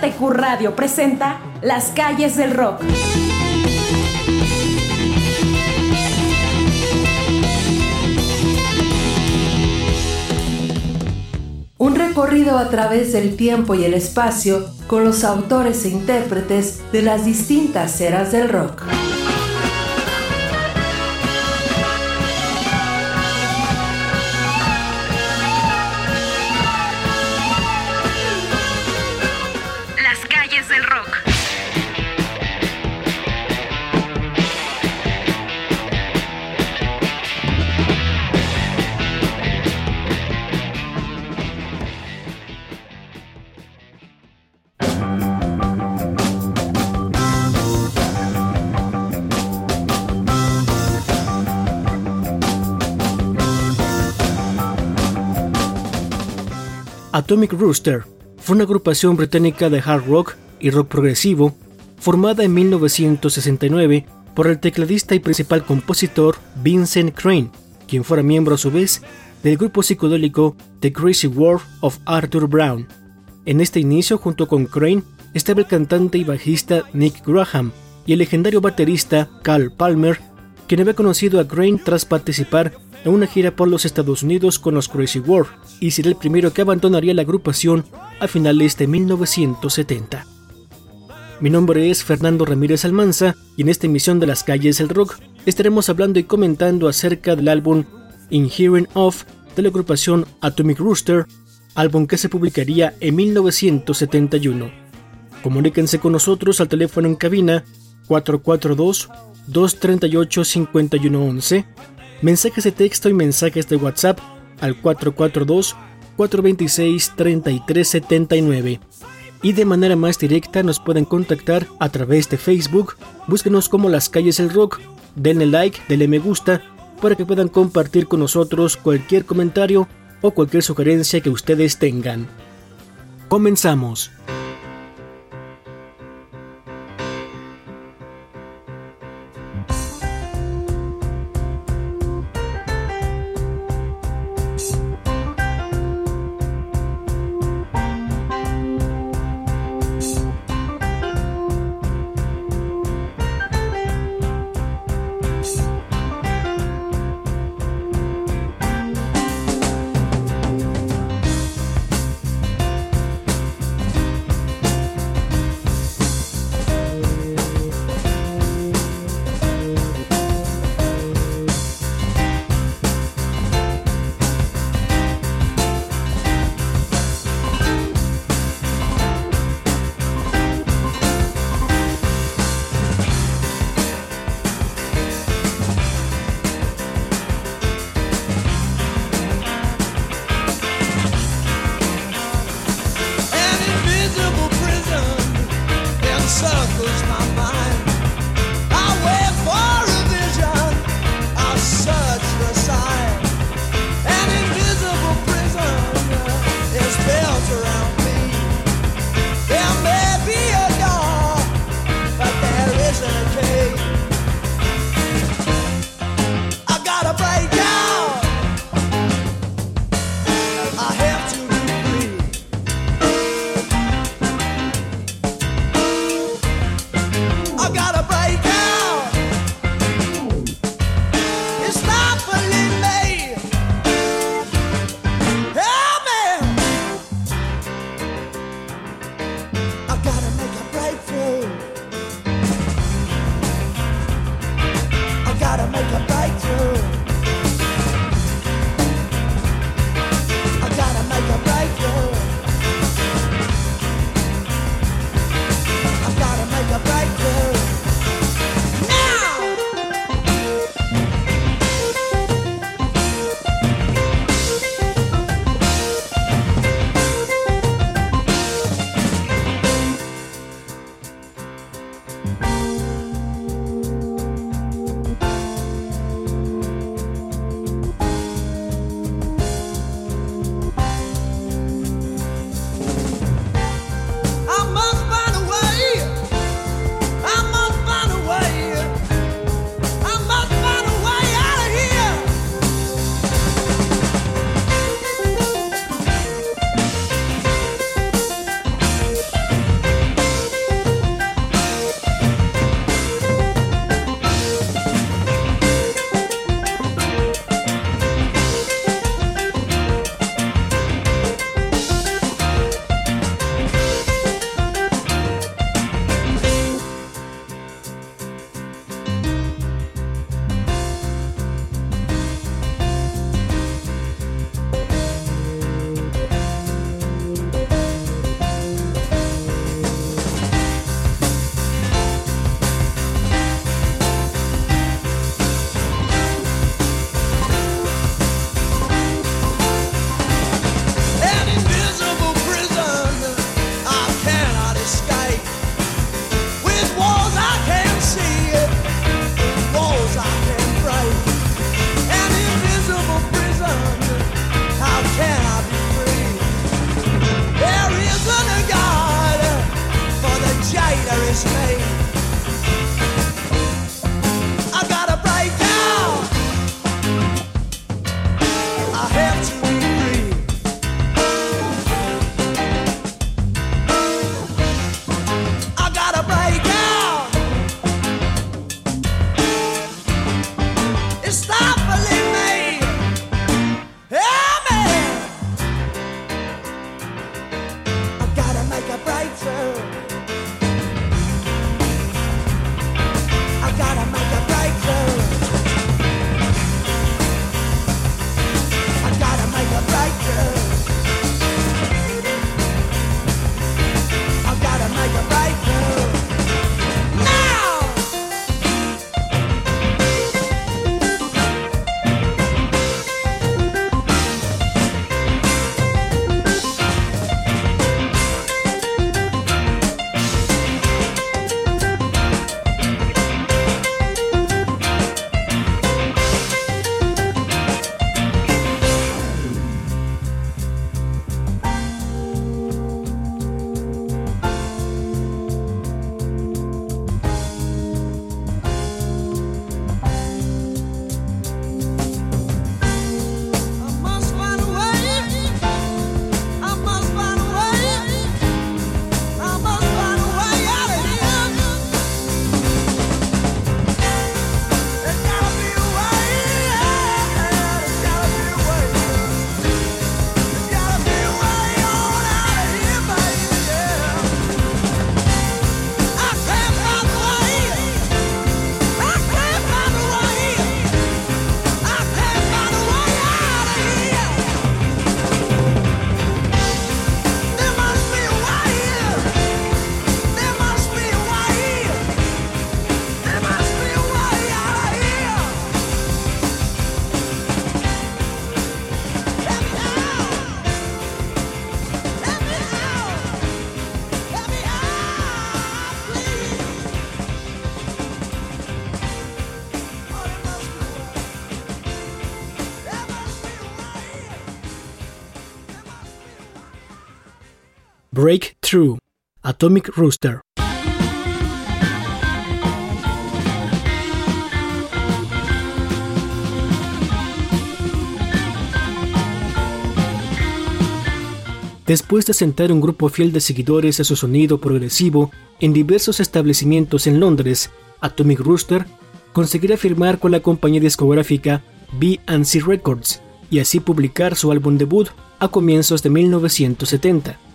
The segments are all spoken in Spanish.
JTQ Radio presenta Las calles del rock. Un recorrido a través del tiempo y el espacio con los autores e intérpretes de las distintas eras del rock. Atomic Rooster fue una agrupación británica de hard rock y rock progresivo formada en 1969 por el tecladista y principal compositor Vincent Crane, quien fuera miembro a su vez del grupo psicodélico The Crazy World of Arthur Brown. En este inicio, junto con Crane, estaba el cantante y bajista Nick Graham y el legendario baterista Carl Palmer, quien había conocido a Crane tras participar en una gira por los Estados Unidos con los Crazy World y sería el primero que abandonaría la agrupación a finales de 1970. Mi nombre es Fernando Ramírez Almanza y en esta emisión de Las Calles del Rock estaremos hablando y comentando acerca del álbum Hearing Of de la agrupación Atomic Rooster, álbum que se publicaría en 1971. Comuníquense con nosotros al teléfono en cabina 442 238 5111 mensajes de texto y mensajes de WhatsApp al 442-426-3379. Y de manera más directa nos pueden contactar a través de Facebook, búsquenos como Las Calles del Rock, denle like, denle me gusta, para que puedan compartir con nosotros cualquier comentario o cualquier sugerencia que ustedes tengan. Comenzamos. Breakthrough, Atomic Rooster. Después de sentar un grupo fiel de seguidores a su sonido progresivo en diversos establecimientos en Londres, Atomic Rooster conseguirá firmar con la compañía discográfica B&C Records y así publicar su álbum debut a comienzos de 1970.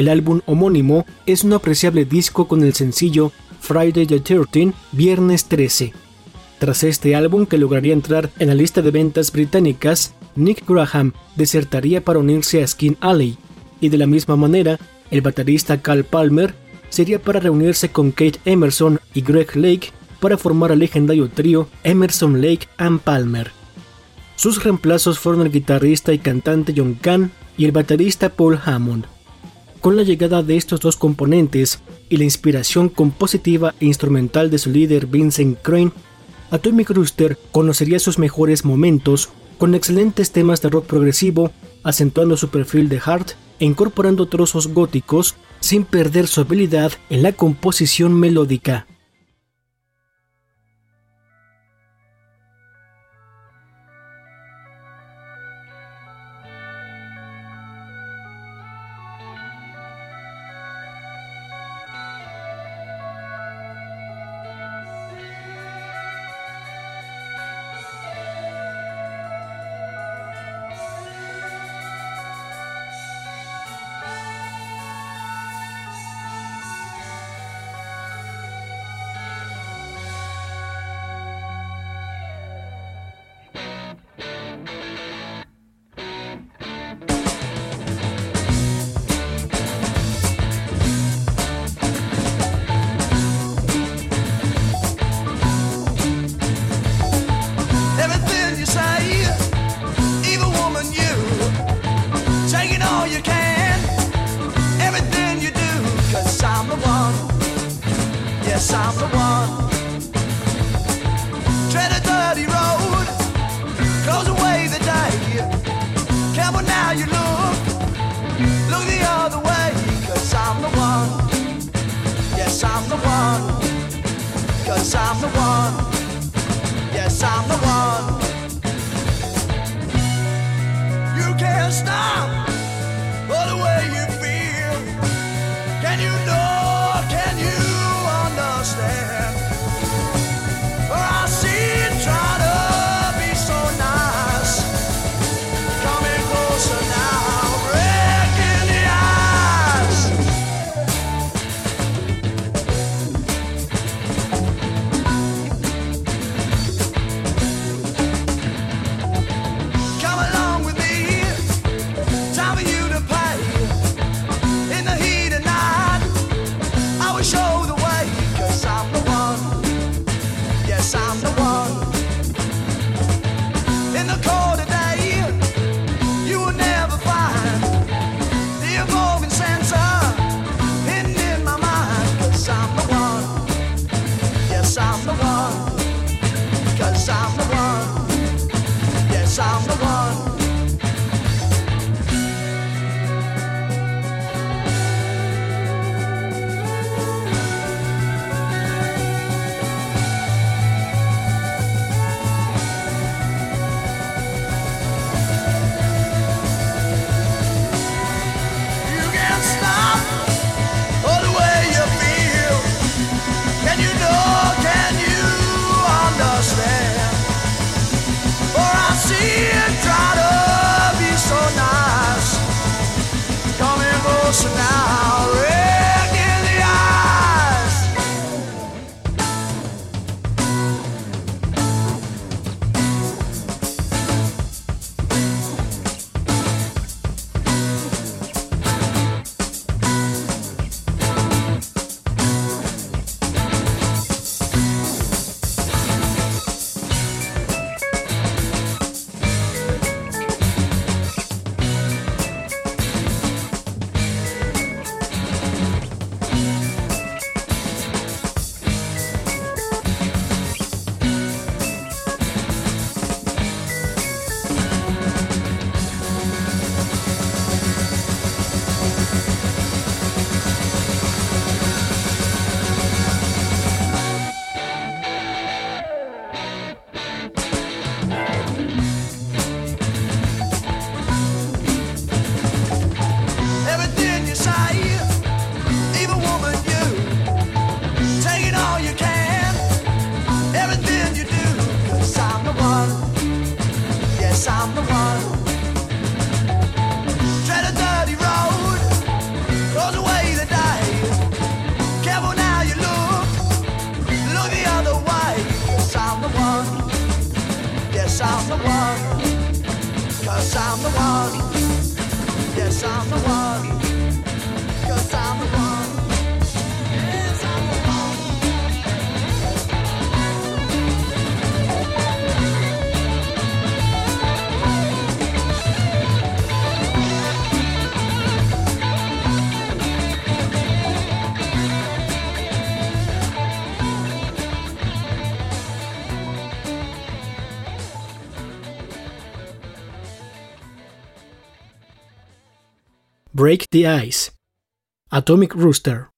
El álbum homónimo es un apreciable disco con el sencillo Friday the 13, Viernes 13. Tras este álbum que lograría entrar en la lista de ventas británicas, Nick Graham desertaría para unirse a Skin Alley, y de la misma manera, el baterista Cal Palmer sería para reunirse con Kate Emerson y Greg Lake para formar el legendario trío Emerson Lake and Palmer. Sus reemplazos fueron el guitarrista y cantante John Kahn y el baterista Paul Hammond. Con la llegada de estos dos componentes y la inspiración compositiva e instrumental de su líder Vincent Crane, Atomic Rooster conocería sus mejores momentos con excelentes temas de rock progresivo, acentuando su perfil de hard e incorporando trozos góticos sin perder su habilidad en la composición melódica. yes, I'm the one. Tread a dirty road, close away the day. Careful now you look, look the other way, cause I'm the one. Yes, I'm the one. Cause I'm the one. Yes, I'm the one. You can't stop. one. Yes, I'm the one. Cause I'm the one. Yes, I'm the one. Cause I'm the one. Break the Ice. Atomic Rooster.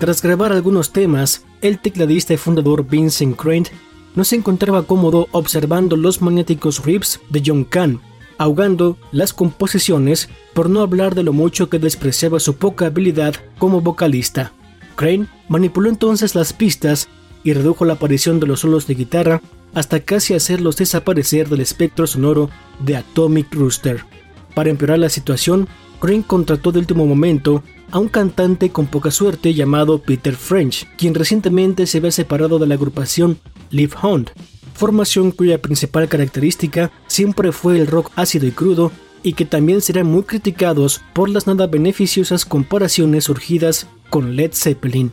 Tras grabar algunos temas, el tecladista y fundador Vincent Crane no se encontraba cómodo observando los magnéticos riffs de John Kahn, ahogando las composiciones por no hablar de lo mucho que despreciaba su poca habilidad como vocalista. Crane manipuló entonces las pistas y redujo la aparición de los solos de guitarra hasta casi hacerlos desaparecer del espectro sonoro de Atomic Rooster. Para empeorar la situación, Crane contrató de último momento a un cantante con poca suerte llamado Peter French, quien recientemente se había separado de la agrupación Live Hunt, formación cuya principal característica siempre fue el rock ácido y crudo y que también serán muy criticados por las nada beneficiosas comparaciones surgidas con Led Zeppelin.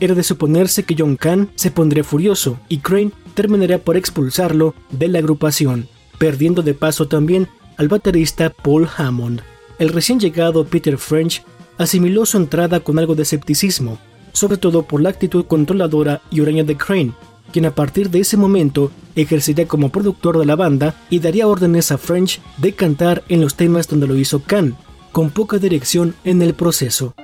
Era de suponerse que John Kahn se pondría furioso y Crane terminaría por expulsarlo de la agrupación, perdiendo de paso también al baterista Paul Hammond. El recién llegado Peter French asimiló su entrada con algo de escepticismo, sobre todo por la actitud controladora y huraña de Crane, quien a partir de ese momento ejercería como productor de la banda y daría órdenes a French de cantar en los temas donde lo hizo Khan, con poca dirección en el proceso.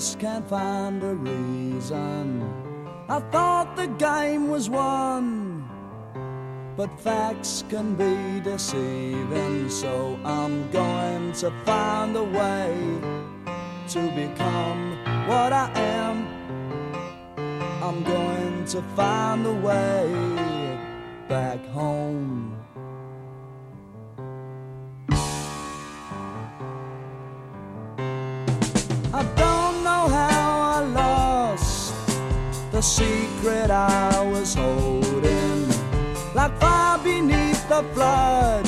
Just can't find a reason. I thought the game was won, but facts can be deceiving, so I'm going to find a way to become what I am. I'm going to find a way back home. The secret I was holding. Like fire beneath the flood,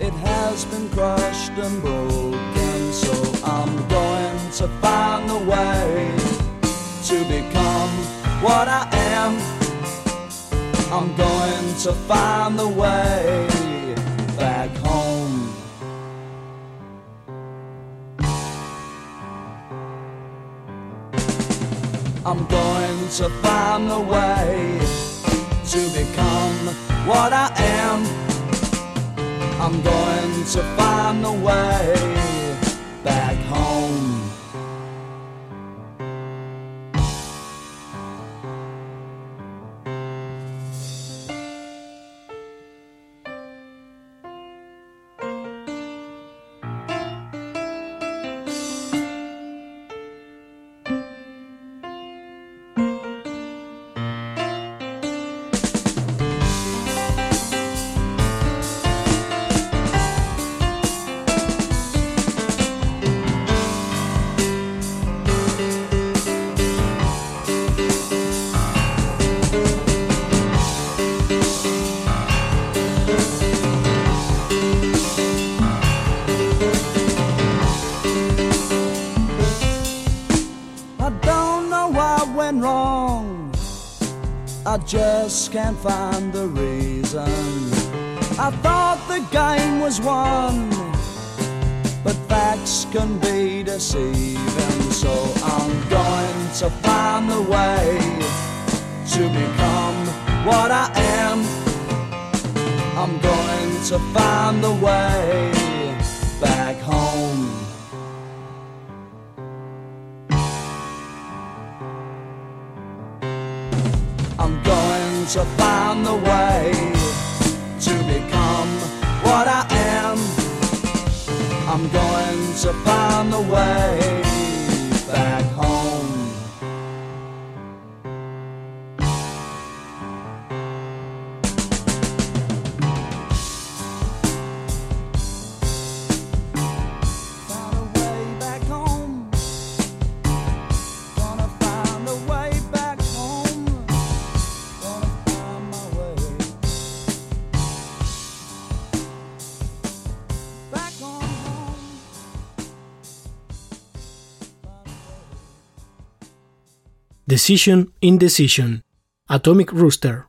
it has been crushed and broken. So I'm going to find a way to become what I am. I'm going to find the way to find a way to become what I am. I'm going to find a way back can't find the reason. I thought the game was won, but facts can be deceiving. So I'm going to find the way to become what I am. I'm going to find the way back home to find the way to become what I am. I'm going to find the way. Decision Indecision, Atomic Rooster.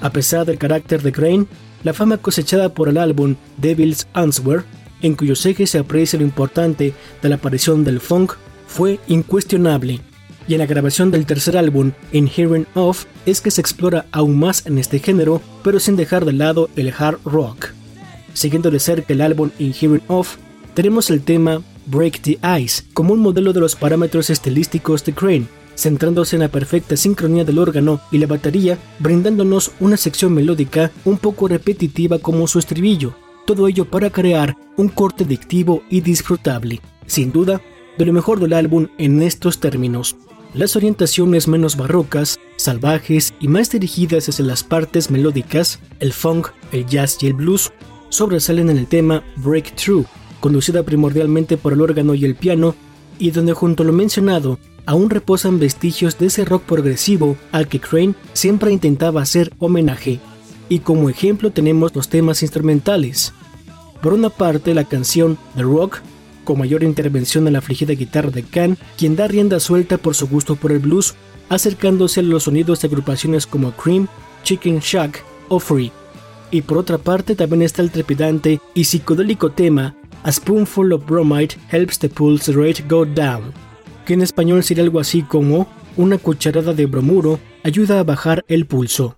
A pesar del carácter de Crane, la fama cosechada por el álbum Devil's Answer, en cuyos ejes se aprecia lo importante de la aparición del funk, fue incuestionable. Y en la grabación del tercer álbum, In Hearing Of, es que se explora aún más en este género, pero sin dejar de lado el hard rock. Siguiendo de cerca el álbum In Hearing Of, tenemos el tema Break the Ice como un modelo de los parámetros estilísticos de Crane, centrándose en la perfecta sincronía del órgano y la batería, brindándonos una sección melódica un poco repetitiva como su estribillo, todo ello para crear un corte adictivo y disfrutable. Sin duda, de lo mejor del álbum en estos términos. Las orientaciones menos barrocas, salvajes y más dirigidas hacia las partes melódicas, el funk, el jazz y el blues, sobresalen en el tema Breakthrough, conducida primordialmente por el órgano y el piano, y donde junto a lo mencionado aún reposan vestigios de ese rock progresivo al que Crane siempre intentaba hacer homenaje. Y como ejemplo tenemos los temas instrumentales. Por una parte la canción The Rock, mayor intervención en la afligida guitarra de Khan, quien da rienda suelta por su gusto por el blues, acercándose a los sonidos de agrupaciones como Cream, Chicken Shack o Free. Y por otra parte también está el trepidante y psicodélico tema A Spoonful of Bromide Helps the Pulse Rate Go Down, que en español sería algo así como una cucharada de bromuro ayuda a bajar el pulso.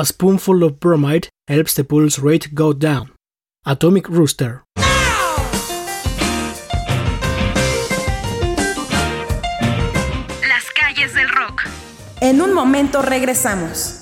A spoonful of bromide helps the pulse rate go down. Atomic Rooster. Las calles del rock. En un momento regresamos.